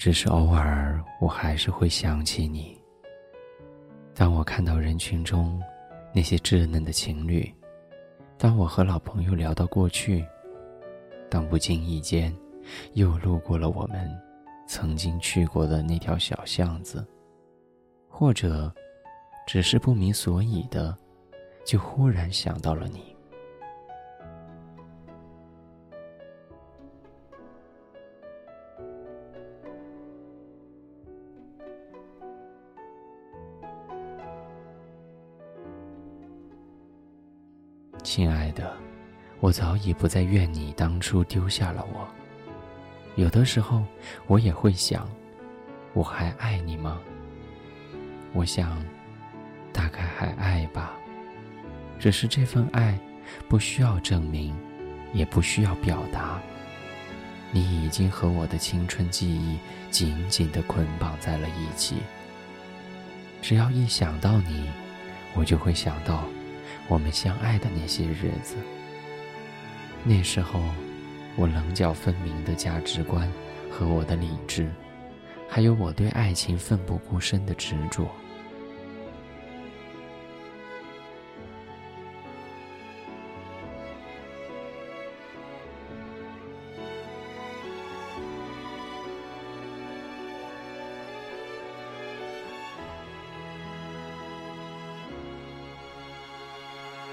只是偶尔，我还是会想起你。当我看到人群中那些稚嫩的情侣，当我和老朋友聊到过去，当不经意间又路过了我们曾经去过的那条小巷子，或者只是不明所以的，就忽然想到了你。亲爱的，我早已不再怨你当初丢下了我。有的时候，我也会想，我还爱你吗？我想，大概还爱吧。只是这份爱，不需要证明，也不需要表达。你已经和我的青春记忆紧紧地捆绑在了一起。只要一想到你，我就会想到。我们相爱的那些日子，那时候，我棱角分明的价值观和我的理智，还有我对爱情奋不顾身的执着。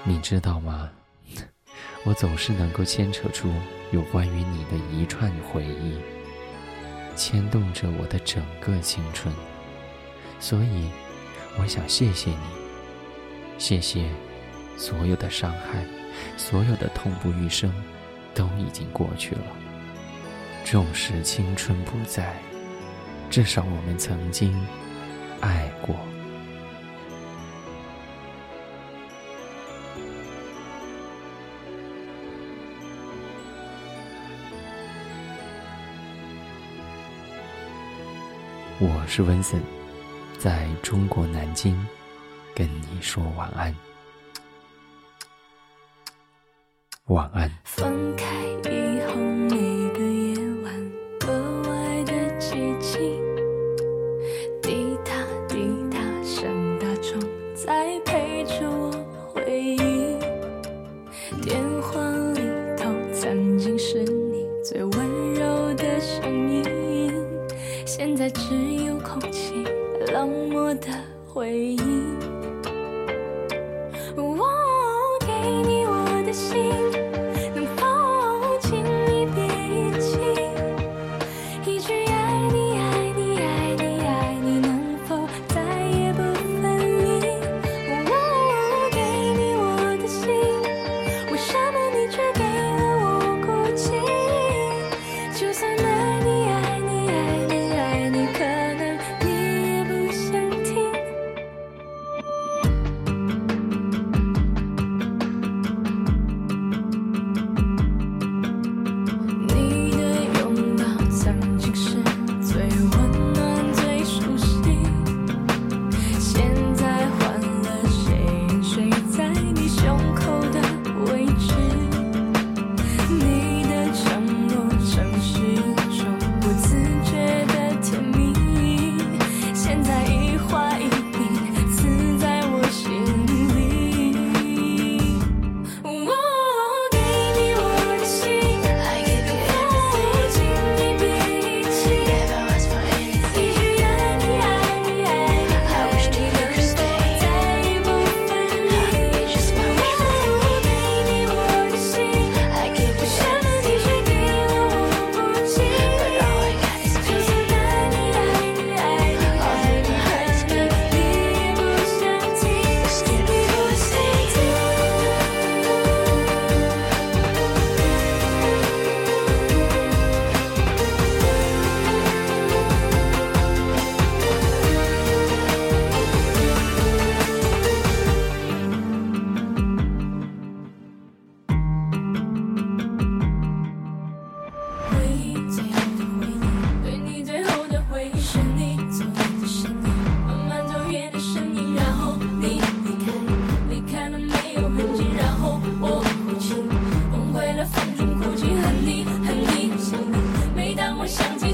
你知道吗？我总是能够牵扯出有关于你的一串回忆，牵动着我的整个青春。所以，我想谢谢你，谢谢所有的伤害，所有的痛不欲生，都已经过去了。纵使青春不在，至少我们曾经爱过。我是温森，在中国南京，跟你说晚安，晚安。分开以后，每个夜晚格外的寂静，滴答滴答声大钟在陪着我回忆，电话里头曾经是你最温柔的声音，现在只。回忆。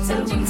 曾经